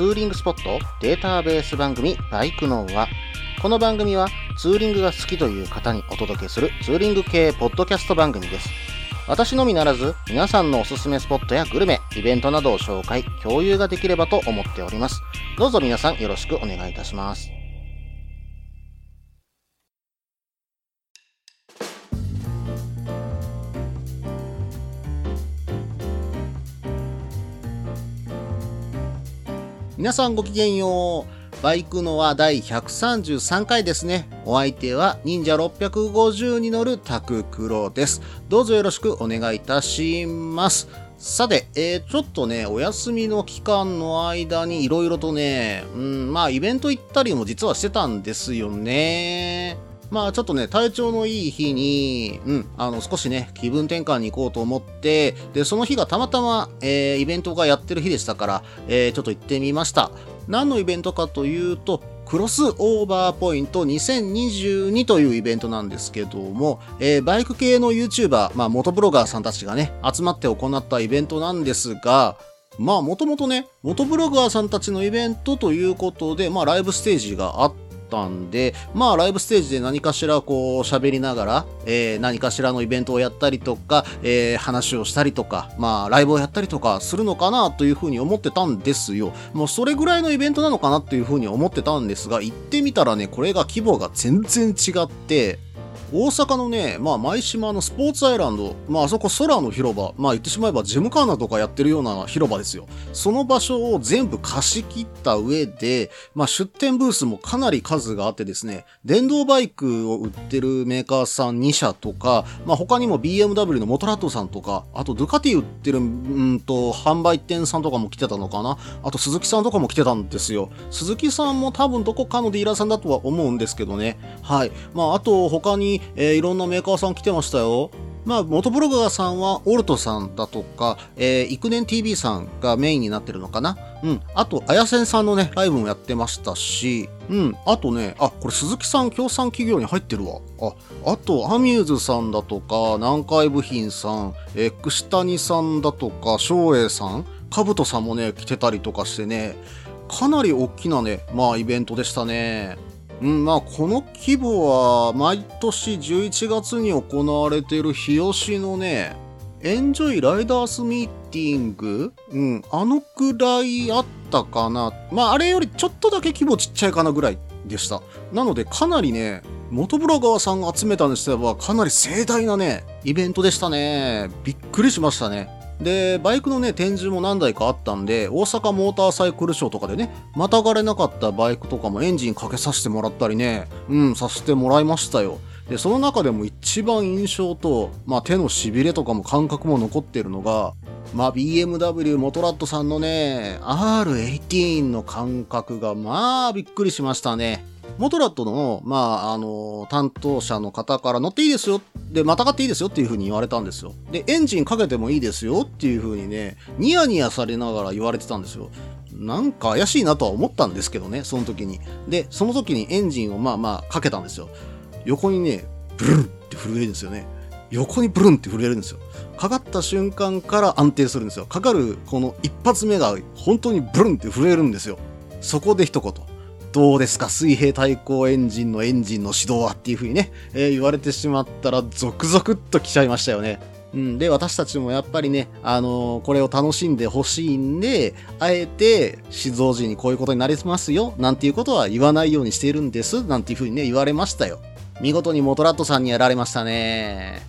ツーリングスポットデータベース番組バイクノーはこの番組はツーリングが好きという方にお届けするツーリング系ポッドキャスト番組です。私のみならず皆さんのおすすめスポットやグルメ、イベントなどを紹介、共有ができればと思っております。どうぞ皆さんよろしくお願いいたします。皆さんごきげんよう。バイクのは第133回ですね。お相手は忍者650に乗るタククロです。どうぞよろしくお願いいたします。さて、えー、ちょっとね、お休みの期間の間に色々とね、うん、まあイベント行ったりも実はしてたんですよね。まあちょっとね、体調のいい日に、うん、あの少しね、気分転換に行こうと思って、で、その日がたまたま、えー、イベントがやってる日でしたから、えー、ちょっと行ってみました。何のイベントかというと、クロスオーバーポイント2022というイベントなんですけども、えーバイク系の YouTuber、まあ元ブロガーさんたちがね、集まって行ったイベントなんですが、まあもともとね、元ブロガーさんたちのイベントということで、まあライブステージがあってたんで、まあライブステージで何かしらこう喋りながら、えー何かしらのイベントをやったりとか、えー話をしたりとか、まあライブをやったりとかするのかなというふうに思ってたんですよ。もうそれぐらいのイベントなのかなというふうに思ってたんですが、行ってみたらね、これが規模が全然違って、大阪のね、まあ、舞島のスポーツアイランド、まあ、あそこ空の広場、まあ、言ってしまえばジムカーナとかやってるような広場ですよ。その場所を全部貸し切った上で、まあ、出店ブースもかなり数があってですね、電動バイクを売ってるメーカーさん2社とか、まあ、他にも BMW のモトラットさんとか、あとドゥカティ売ってる、うんと、販売店さんとかも来てたのかな。あと鈴木さんとかも来てたんですよ。鈴木さんも多分どこかのディーラーさんだとは思うんですけどね。はい。まあ、あと他に、えーいろんなメーカーさん来てましたよ。まあ、元ブロガーさんは、オルトさんだとか、えー、イクネン TV さんがメインになってるのかなうん。あと、あやせんさんのね、ライブもやってましたし、うん。あとね、あ、これ鈴木さん協賛企業に入ってるわ。あ、あと、アミューズさんだとか、南海部品さん、えー、串谷さんだとか、翔英さん、かぶとさんもね、来てたりとかしてね、かなり大きなね、まあ、イベントでしたね。うん、まあ、この規模は、毎年11月に行われている日吉のね、エンジョイライダースミーティングうん、あのくらいあったかな。まあ、あれよりちょっとだけ規模ちっちゃいかなぐらいでした。なので、かなりね、元ブロガーさんが集めたにしては、かなり盛大なね、イベントでしたね。びっくりしましたね。で、バイクのね、展示も何台かあったんで、大阪モーターサイクルショーとかでね、またがれなかったバイクとかもエンジンかけさせてもらったりね、うん、させてもらいましたよ。で、その中でも一番印象と、まあ手の痺れとかも感覚も残ってるのが、まあ BMW モトラットさんのね、R18 の感覚がまあびっくりしましたね。モトラットの、まあ、あの、担当者の方から乗っていいですよ。で、またがっていいですよっていう風に言われたんですよ。で、エンジンかけてもいいですよっていう風にね、ニヤニヤされながら言われてたんですよ。なんか怪しいなとは思ったんですけどね、その時に。で、その時にエンジンをまあまあかけたんですよ。横にね、ブルンって震えるんですよね。横にブルンって震えるんですよ。かかった瞬間から安定するんですよ。かかるこの一発目が本当にブルンって震えるんですよ。そこで一言。どうですか？水平対向エンジンのエンジンの始動はっていう風にね、えー言われてしまったらゾクゾクっと来ちゃいましたよね。うん、で、私たちもやっぱりね、あのーこれを楽しんでほしいんで、あえて、静蔵時にこういうことになりますよ、なんていうことは言わないようにしているんです、なんていう風にね、言われましたよ。見事にモトラットさんにやられましたね。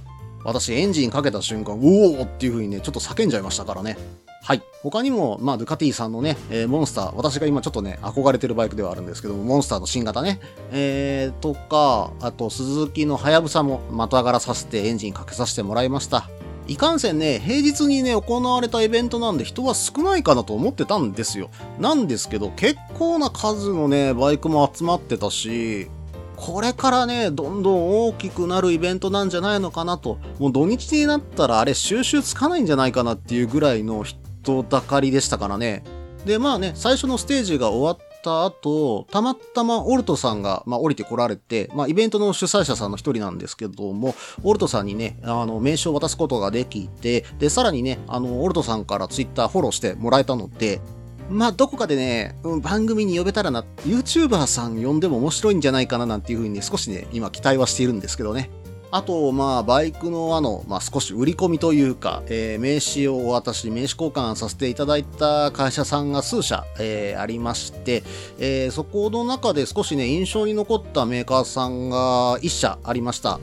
私、エンジンかけた瞬間、おおっていう風にね、ちょっと叫んじゃいましたからね。はい。他にも、まあ、ドゥカティさんのね、えーモンスター、私が今ちょっとね、憧れてるバイクではあるんですけども、モンスターの新型ね、えー、とか、あと、鈴木のハヤブサも、またがらさせてエンジンかけさせてもらいました。いかんせんね、平日にね、行われたイベントなんで人は少ないかなと思ってたんですよ。なんですけど、結構な数のね、バイクも集まってたし、これからね、どんどん大きくなるイベントなんじゃないのかなと。もう土日になったらあれ収集つかないんじゃないかなっていうぐらいの人だかりでしたからね。で、まあね、最初のステージが終わった後、たまたまオルトさんが、まあ、降りてこられて、まあ、イベントの主催者さんの一人なんですけども、オルトさんにね、あの、名刺を渡すことができて、で、さらにね、あの、オルトさんからツイッターフォローしてもらえたので、まあ、どこかでね、うん、番組に呼べたらな、YouTuber さん呼んでも面白いんじゃないかななんていうふうにね、少しね、今期待はしているんですけどね。あと、まあ、バイクのあの、まあ、少し売り込みというか、えー、名刺をお渡し、名刺交換させていただいた会社さんが数社、えー、ありまして、えー、そこの中で少しね、印象に残ったメーカーさんが1社ありました。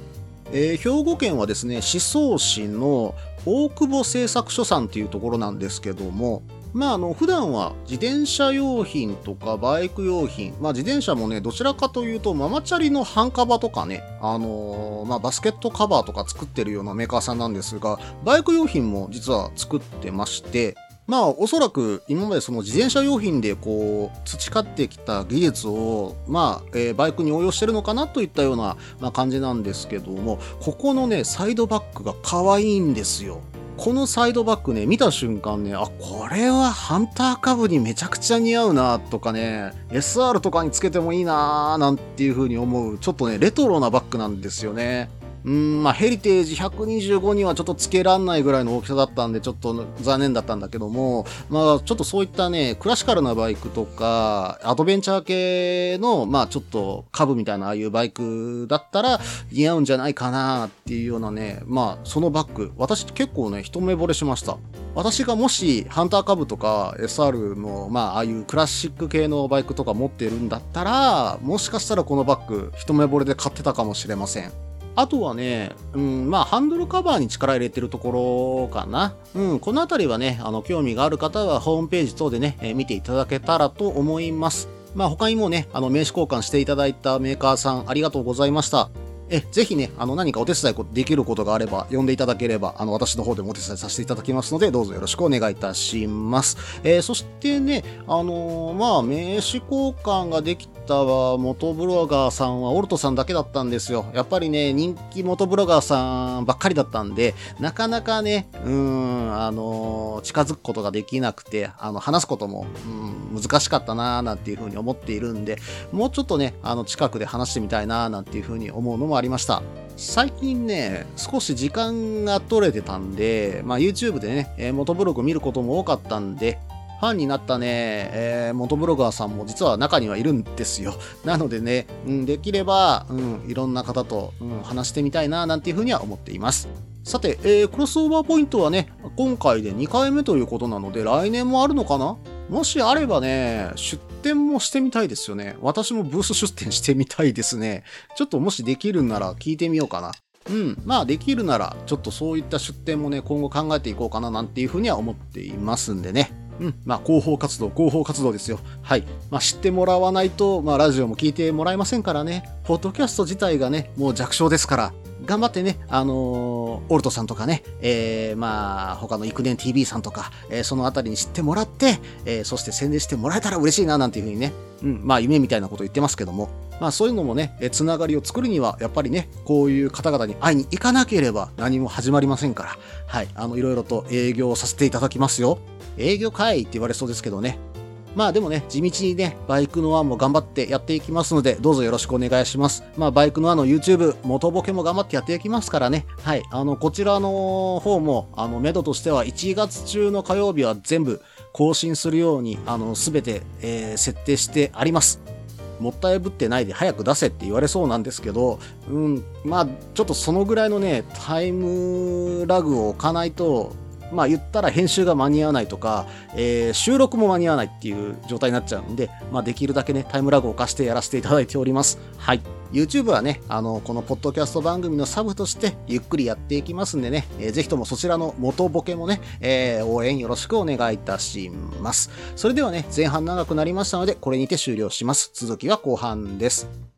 えー、兵庫県はですね、思想市の大久保製作所さんっていうところなんですけども、まあ、あの、普段は自転車用品とかバイク用品、まあ自転車もね、どちらかというとママチャリの半カバとかね、あのー、まあバスケットカバーとか作ってるようなメーカーさんなんですが、バイク用品も実は作ってまして、まあおそらく今までその自転車用品でこう培ってきた技術をまあ、えー、バイクに応用してるのかなといったような、まあ、感じなんですけどもここのねサイドバックが可愛いんですよ。このサイドバックね、見た瞬間ね、あ、これはハンター株にめちゃくちゃ似合うなとかね、SR とかにつけてもいいなーなんていう風に思う、ちょっとね、レトロなバッグなんですよね。うん、まあ、ヘリテージ125にはちょっとつけらんないぐらいの大きさだったんで、ちょっと残念だったんだけども、まあ、ちょっとそういったね、クラシカルなバイクとか、アドベンチャー系の、まあ、ちょっと株みたいなああいうバイクだったら似合うんじゃないかなっていうようなね、まあ、そのバッグ、私結構ね、一目惚れしました。私がもし、ハンター株とか SR の、まあ、ああいうクラシック系のバイクとか持ってるんだったら、もしかしたらこのバッグ、一目惚れで買ってたかもしれません。あとはね、うん、まあ、ハンドルカバーに力入れてるところかな。うん、このあたりはね、あの、興味がある方はホームページ等でね、えー、見ていただけたらと思います。まあ、他にもね、あの、名刺交換していただいたメーカーさん、ありがとうございました。え、ぜひね、あの、何かお手伝いできることがあれば、呼んでいただければ、あの、私の方でもお手伝いさせていただきますので、どうぞよろしくお願いいたします。えー、そしてね、あのー、まあ、名刺交換ができた、元ブロガーさんはオルトさんだけだったんですよ。やっぱりね、人気元ブロガーさんばっかりだったんで、なかなかね、うん、あのー、近づくことができなくて、あの、話すことも、うん、難しかったなーなんていうふうに思っているんで、もうちょっとね、あの、近くで話してみたいなーなんていうふうに思うのもありました。最近ね、少し時間が取れてたんで、まあ YouTube でね、え元ブログ見ることも多かったんで、ファンになったね、えー、元ブロガーさんも実は中にはいるんですよ。なのでね、うん、できれば、うん、いろんな方と、うん、話してみたいな、なんていうふうには思っています。さて、えー、クロスオーバーポイントはね、今回で2回目ということなので、来年もあるのかな？もしあればね、出店もしてみたいですよね。私もブース出店してみたいですね。ちょっともしできるんなら聞いてみようかな。うん。まあできるなら、ちょっとそういった出店もね、今後考えていこうかななんていうふうには思っていますんでね。うん。まあ広報活動、広報活動ですよ。はい。まあ知ってもらわないと、まあラジオも聞いてもらえませんからね。ポッドキャスト自体がね、もう弱小ですから、頑張ってね、あのー、オルトさんとかね、えー、まあ、他のイクデン TV さんとか、えー、そのあたりに知ってもらって、えー、そして宣伝してもらえたら嬉しいな、なんていうふうにね、うん、まあ、夢みたいなこと言ってますけども、まあ、そういうのもね、えつながりを作るには、やっぱりね、こういう方々に会いに行かなければ何も始まりませんから、はい、あの、いろいろと営業をさせていただきますよ。営業会って言われそうですけどね、まあでもね、地道にね、バイクのワンも頑張ってやっていきますので、どうぞよろしくお願いします。まあバイクのワンの YouTube、元ボケも頑張ってやっていきますからね。はい。あの、こちらの方も、あの、メドとしては1月中の火曜日は全部更新するように、あの、すべて、えー、設定してあります。もったいぶってないで早く出せって言われそうなんですけど、うん、まあ、ちょっとそのぐらいのね、タイムラグを置かないと、まあ言ったら編集が間に合わないとか、えー、収録も間に合わないっていう状態になっちゃうんで、まあできるだけね、タイムラグを貸してやらせていただいております。はい。YouTube はね、あの、このポッドキャスト番組のサブとしてゆっくりやっていきますんでね、えー、ぜひともそちらの元ボケもね、えー、応援よろしくお願いいたします。それではね、前半長くなりましたので、これにて終了します。続きは後半です。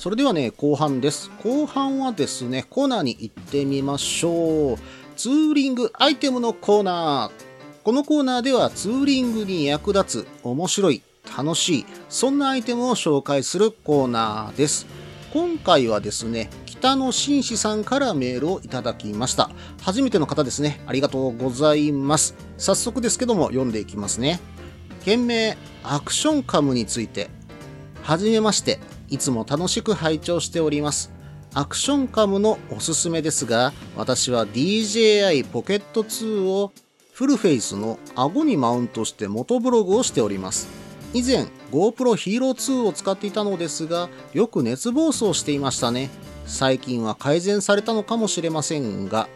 それではね、後半です。後半はですね、コーナーに行ってみましょう。ツーリングアイテムのコーナー。このコーナーではツーリングに役立つ、面白い、楽しい、そんなアイテムを紹介するコーナーです。今回はですね、北野紳士さんからメールをいただきました。初めての方ですね。ありがとうございます。早速ですけども、読んでいきますね。件名、アクションカムについて。はじめまして。いつも楽しく拝聴しております。アクションカムのおすすめですが、私は DJI ポケット2をフルフェイスの顎にマウントして元ブログをしております。以前 GoPro Hero 2を使っていたのですが、よく熱暴走していましたね。最近は改善されたのかもしれませんが、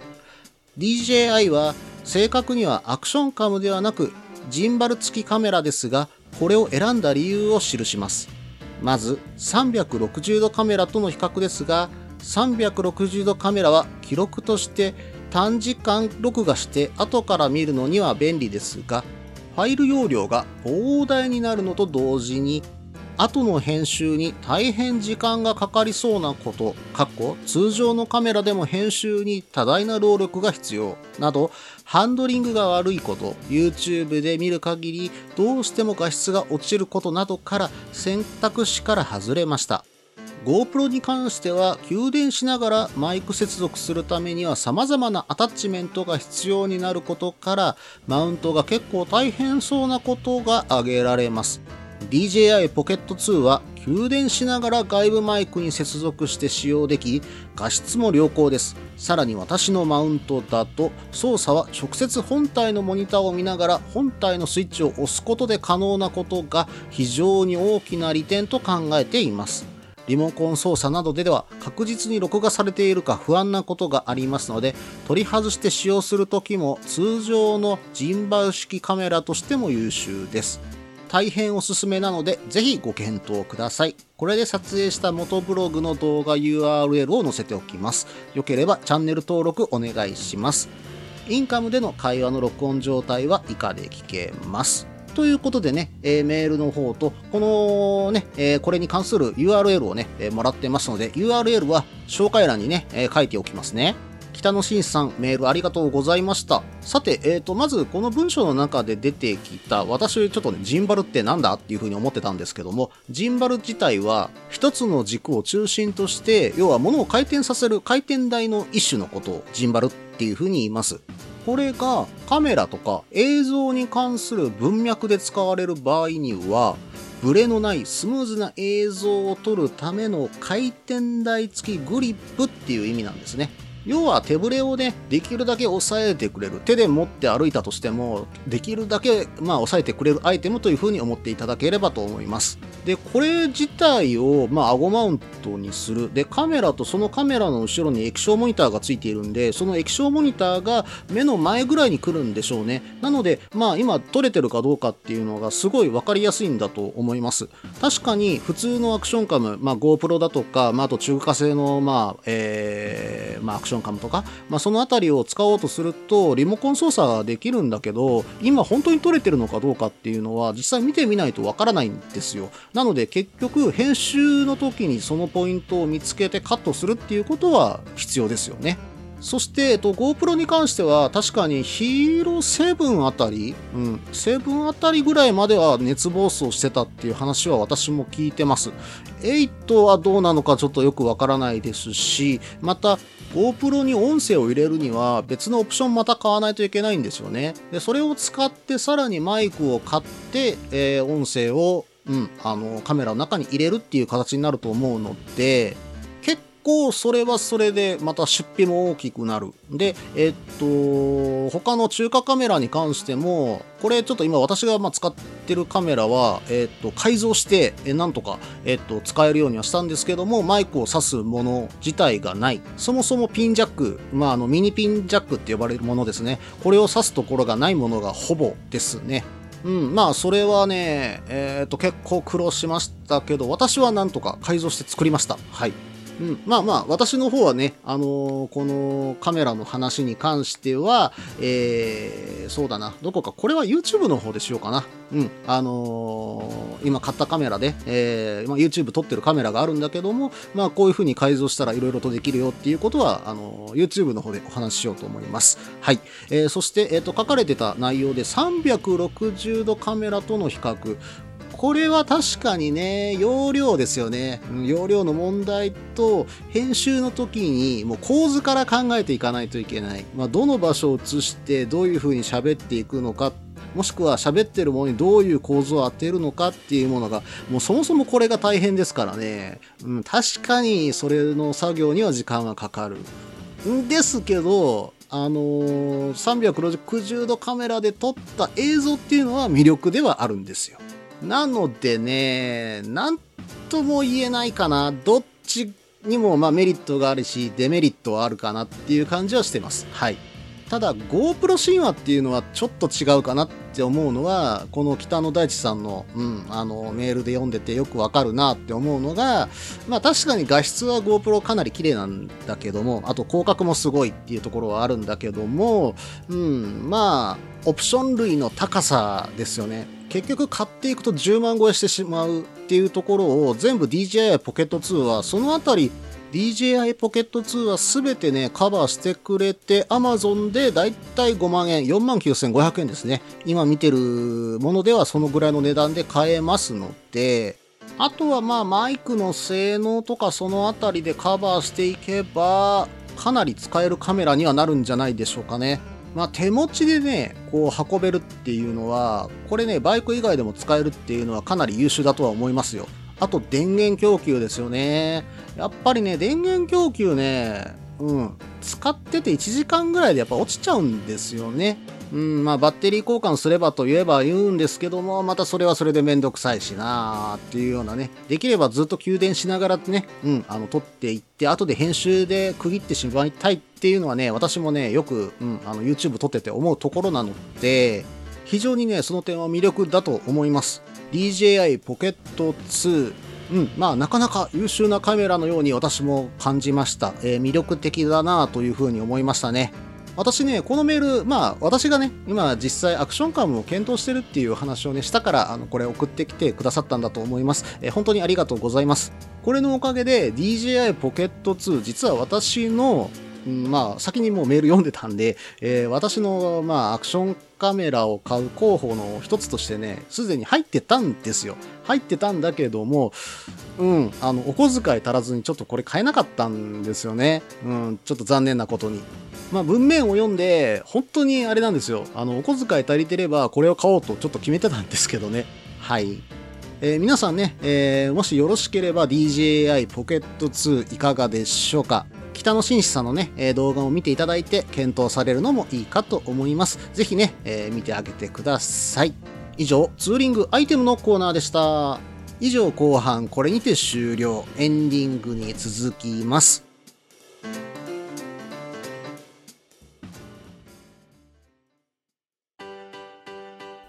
DJI は正確にはアクションカムではなくジンバル付きカメラですが、これを選んだ理由を記します。まず360度カメラとの比較ですが360度カメラは記録として短時間録画して後から見るのには便利ですがファイル容量が膨大になるのと同時に後の編集に大変時間がかかりそうなこと、通常のカメラでも編集に多大な労力が必要など、ハンドリングが悪いこと、YouTube で見る限りどうしても画質が落ちることなどから選択肢から外れました。GoPro に関しては給電しながらマイク接続するためには様々なアタッチメントが必要になることからマウントが結構大変そうなことが挙げられます。DJI Pocket 2は給電しながら外部マイクに接続して使用でき画質も良好です。さらに私のマウントだと操作は直接本体のモニターを見ながら本体のスイッチを押すことで可能なことが非常に大きな利点と考えています。リモコン操作などででは確実に録画されているか不安なことがありますので取り外して使用する時も通常のジンバル式カメラとしても優秀です。大変おすすめなので、ぜひご検討ください。これで撮影した元ブログの動画 URL を載せておきます。よければチャンネル登録お願いします。インカムでの会話の録音状態は以下で聞けます。ということでね、えーメールの方と、このね、えーこれに関する URL をね、えーもらってますので、URL は紹介欄にね、えー書いておきますね。北野真さん、メールありがとうございました。さて、えーと、まずこの文章の中で出てきた、私ちょっとね、ジンバルってなんだっていうふうに思ってたんですけども、ジンバル自体は一つの軸を中心として、要は物を回転させる回転台の一種のことをジンバルっていうふうに言います。これがカメラとか映像に関する文脈で使われる場合には、ブレのないスムーズな映像を撮るための回転台付きグリップっていう意味なんですね。要は手ぶれをね、できるだけ抑えてくれる。手で持って歩いたとしても、できるだけ、まあ、抑えてくれるアイテムというふうに思っていただければと思います。で、これ自体を、まあ、顎マウントにする。で、カメラとそのカメラの後ろに液晶モニターがついているんで、その液晶モニターが目の前ぐらいに来るんでしょうね。なので、まあ、今撮れてるかどうかっていうのがすごいわかりやすいんだと思います。確かに、普通のアクションカム、まあ、GoPro だとか、まあ、あと中華製の、まあ、えー、まあ、アクションカムとか、まあ、そのあたりを使おうとすると、リモコン操作ができるんだけど、今本当に撮れてるのかどうかっていうのは、実際見てみないとわからないんですよ。なので、結局、編集の時にそのポイントを見つけてカットするっていうことは必要ですよね。そして、えっと、GoPro に関しては、確かにヒーロー7あたり、うん、7あたりぐらいまでは熱暴走してたっていう話は私も聞いてます。8はどうなのかちょっとよくわからないですし、また、GoPro に音声を入れるには別のオプションまた買わないといけないんですよね。で、それを使ってさらにマイクを買って、えー音声を、うん、あの、カメラの中に入れるっていう形になると思うので、構それはそれでまた出費も大きくなる。で、えっと、他の中華カメラに関しても、これちょっと今私がま使ってるカメラは、えっと、改造して、えなんとか、えっと、使えるようにはしたんですけども、マイクを挿すもの自体がない。そもそもピンジャック、まあ、あの、ミニピンジャックって呼ばれるものですね。これを挿すところがないものがほぼですね。うん、まあそれはね、えっ、ー、と結構苦労しましたけど、私はなんとか改造して作りました。はい。うん、まあまあ、私の方はね、あのー、このカメラの話に関しては、えー、そうだな、どこか、これは YouTube の方でしようかな。うん、あのー、今買ったカメラで、えー、まあ、YouTube 撮ってるカメラがあるんだけども、まあ、こういう風に改造したら色々とできるよっていうことは、あのー、YouTube の方でお話ししようと思います。はい。えー、そして、えっ、と、書かれてた内容で360度カメラとの比較。これは確かにね、容量ですよね。容量の問題と、編集の時にもう構図から考えていかないといけない。まあ、どの場所を映して、どういう風に喋っていくのか、もしくは喋ってるものにどういう構図を当てるのかっていうものが、もうそもそもこれが大変ですからね。うん、確かにそれの作業には時間がかかる。んですけど、あのー、360度カメラで撮った映像っていうのは魅力ではあるんですよ。なのでね、なんとも言えないかな。どっちにもまメリットがあるし、デメリットはあるかなっていう感じはしてます。はい。ただ GoPro 神話っていうのはちょっと違うかなって思うのはこの北野大地さんの,、うん、あのメールで読んでてよくわかるなって思うのがまあ確かに画質は GoPro かなり綺麗なんだけどもあと広角もすごいっていうところはあるんだけども、うん、まあオプション類の高さですよね結局買っていくと10万超えしてしまうっていうところを全部 DJI ポケット2はそのあたり DJI ポケット2は全てね、カバーしてくれて、Amazon でだいたい5万円、4万9500円ですね。今見てるものではそのぐらいの値段で買えますので、あとはまあマイクの性能とかそのあたりでカバーしていけば、かなり使えるカメラにはなるんじゃないでしょうかね。まあ、手持ちでね、こう運べるっていうのは、これね、バイク以外でも使えるっていうのはかなり優秀だとは思いますよ。あと電源供給ですよね。やっぱりね、電源供給ね、うん、使ってて1時間ぐらいでやっぱ落ちちゃうんですよね。うん、まあバッテリー交換すればと言えば言うんですけども、またそれはそれでめんどくさいしなーっていうようなね、できればずっと給電しながらね、うん、あの、撮っていって、後で編集で区切ってしまいたいっていうのはね、私もね、よく、うん、あの、YouTube 撮ってて思うところなので、非常にね、その点は魅力だと思います。DJI ポケット2うん、まあなかなか優秀なカメラのように私も感じました。えー、魅力的だなというふうに思いましたね。私ね、このメール、まあ私がね、今実際アクションカムを検討してるっていう話をね、したから、あの、これ送ってきてくださったんだと思います。えー、本当にありがとうございます。これのおかげで DJI ポケット2、実は私のまあ、先にもうメール読んでたんで、えー、私の、まあ、アクションカメラを買う候補の一つとしてね、すでに入ってたんですよ。入ってたんだけども、うん、あの、お小遣い足らずにちょっとこれ買えなかったんですよね。うん、ちょっと残念なことに。まあ、文面を読んで、本当にあれなんですよ。あの、お小遣い足りてればこれを買おうとちょっと決めてたんですけどね。はい。えー、皆さんね、えー、もしよろしければ DJI ポケット2いかがでしょうか北野紳士さんのね、え動画を見ていただいて検討されるのもいいかと思います。ぜひね、えー、見てあげてください。以上、ツーリングアイテムのコーナーでした。以上後半これにて終了。エンディングに続きます。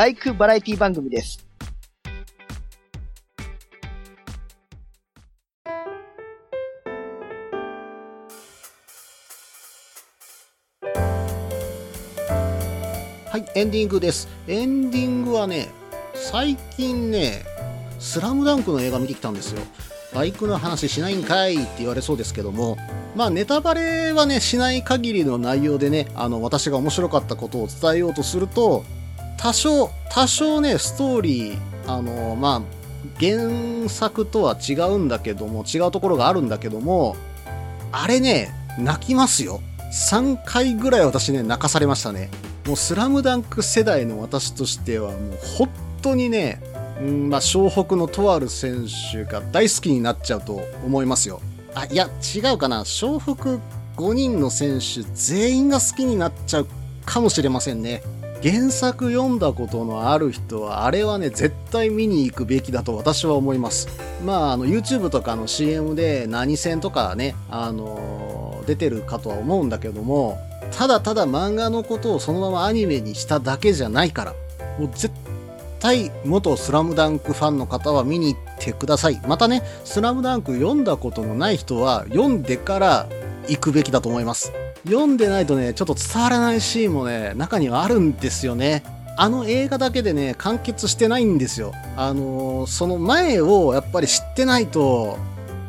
バイクバラエティ番組です。はい、エンディングです。エンディングはね、最近ね、スラムダンクの映画見てきたんですよ。バイクの話しないんかいって言われそうですけども、まあネタバレはね、しない限りの内容でね、あの、私が面白かったことを伝えようとすると、多少、多少ね、ストーリー、あの、まあ、原作とは違うんだけども、違うところがあるんだけども、あれね、泣きますよ。3回ぐらい私ね、泣かされましたね。もうスラムダンク世代の私としては、もう本当にね、うんまあ、湘北のとある選手が大好きになっちゃうと思いますよ。あ、いや、違うかな。湘北5人の選手全員が好きになっちゃうかもしれませんね。原作読んだことのある人は、あれはね、絶対見に行くべきだと私は思います。まあ、あの、YouTube とかの CM で何戦とかね、あのー、出てるかとは思うんだけども、ただただ漫画のことをそのままアニメにしただけじゃないから、もう絶対元スラムダンクファンの方は見に行ってください。またね、スラムダンク読んだことのない人は読んでから行くべきだと思います。読んでないとね、ちょっと伝わらないシーンもね、中にはあるんですよね。あの映画だけでね、完結してないんですよ。あのー、その前をやっぱり知ってないと、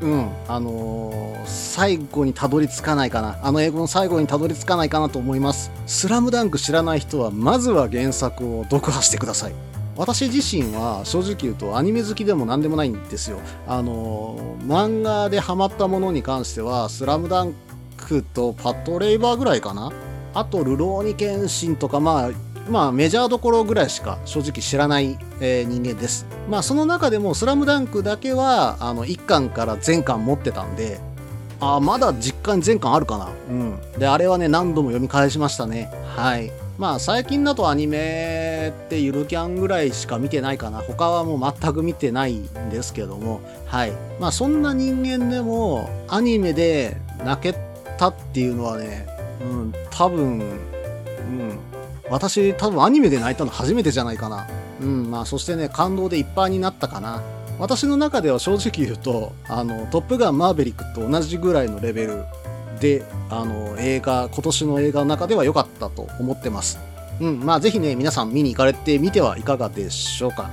うん、あのー、最後にたどり着かないかな。あの英語の最後にたどり着かないかなと思います。スラムダンク知らない人は、まずは原作を読破してください。私自身は正直言うとアニメ好きでも何でもないんですよ。あの、漫画でハマったものに関しては、スラムダンクとパトレイバーぐらいかな。あと、ルローニケンシンとか、まあ、まあメジャーどころぐらいしか正直知らない、えー、人間です。まあその中でもスラムダンクだけはあの1巻から全巻持ってたんで、あまだ実家に全巻あるかな。うん。で、あれはね、何度も読み返しましたね。はい。まあ最近だとアニメってゆるキャンぐらいしか見てないかな。他はもう全く見てないんですけども、はい。まあそんな人間でもアニメで泣けたっていうのはね、うん、多分、うん、私多分アニメで泣いたの初めてじゃないかな。うん、まあそしてね、感動でいっぱいになったかな。私の中では正直言うと、あの、トップガンマーヴェリックと同じぐらいのレベルで、あの、映画、今年の映画の中では良かったと思ってます。うん、まあぜひね、皆さん見に行かれてみてはいかがでしょうか。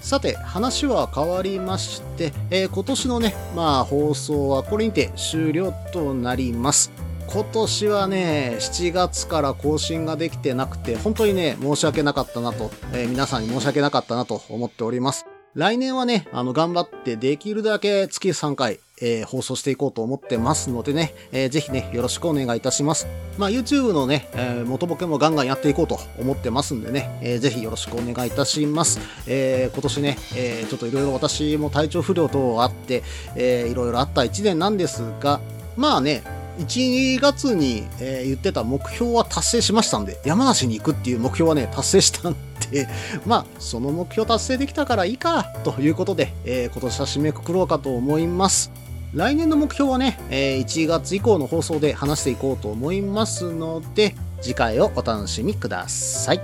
さて、話は変わりまして、えー、今年のね、まあ放送はこれにて終了となります。今年はね、7月から更新ができてなくて、本当にね、申し訳なかったなと、えー、皆さんに申し訳なかったなと思っております。来年はね、あの、頑張ってできるだけ月3回、えー、放送していこうと思ってますのでね、えー、ぜひね、よろしくお願いいたします。まあ、YouTube のね、えー、元ボケもガンガンやっていこうと思ってますんでね、えー、ぜひよろしくお願いいたします。えー、今年ね、えー、ちょっといろいろ私も体調不良等あって、えー、いろいろあった1年なんですが、まあね、1月に、えー、言ってた目標は達成しましたんで、山梨に行くっていう目標はね、達成したんで、まあ、その目標達成できたからいいか、ということで、えー、今年は締めくくろうかと思います。来年の目標はね、えー、1月以降の放送で話していこうと思いますので、次回をお楽しみください。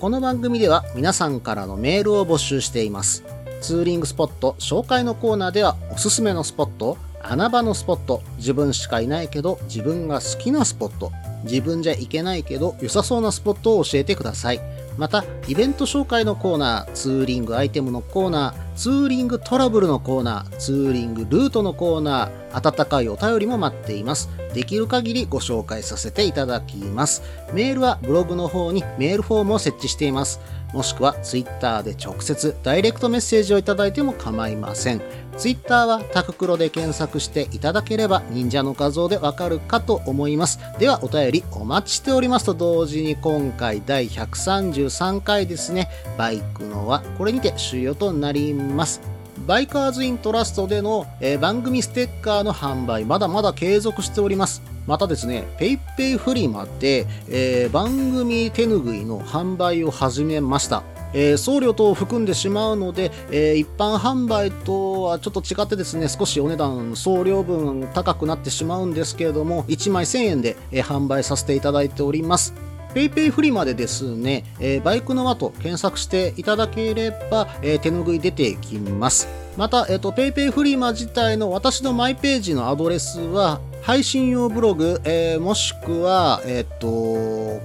この番組では皆さんからのメールを募集しています。ツーリングスポット紹介のコーナーではおすすめのスポット、穴場のスポット、自分しかいないけど自分が好きなスポット、自分じゃ行けないけど良さそうなスポットを教えてください。また、イベント紹介のコーナー、ツーリングアイテムのコーナー、ツーリングトラブルのコーナー、ツーリングルートのコーナー、温かいお便りも待っています。できる限りご紹介させていただきます。メールはブログの方にメールフォームを設置しています。もしくは Twitter で直接ダイレクトメッセージをいただいても構いません。Twitter はタククロで検索していただければ忍者の画像でわかるかと思います。ではお便りお待ちしておりますと同時に今回第133回ですね、バイクのはこれにて終了となります。バイカーズイントラストでの、えー、番組ステッカーの販売まだまだ継続しております。またですね、PayPay フリマで、えー、番組手ぬぐいの販売を始めました。えー、送料等を含んでしまうので、えー、一般販売とはちょっと違ってですね、少しお値段、送料分高くなってしまうんですけれども、1枚1000円で、えー、販売させていただいております。PayPay フリマでですね、え、バイクの輪と検索していただければ、えー、手拭い出てきます。また、えっ、ー、と、PayPay フリマ自体の私のマイページのアドレスは、配信用ブログ、えー、もしくは、えっ、と、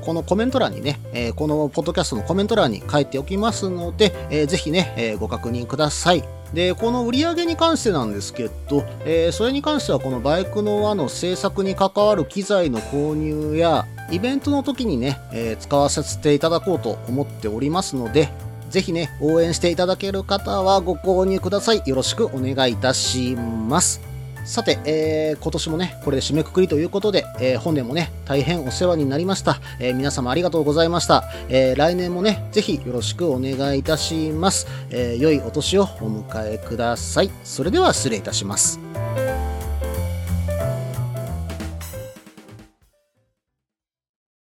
このコメント欄にね、えー、このポッドキャストのコメント欄に書いておきますので、えー、ぜひね、え、ご確認ください。で、この売り上げに関してなんですけど、えーそれに関してはこのバイクの輪の制作に関わる機材の購入や、イベントの時にね、えー使わせていただこうと思っておりますので、ぜひね、応援していただける方はご購入ください。よろしくお願いいたします。さて、えー今年もね、これで締めくくりということで、えー本年もね、大変お世話になりました。えー皆様ありがとうございました。えー来年もね、ぜひよろしくお願いいたします。えー良いお年をお迎えください。それでは失礼いたします。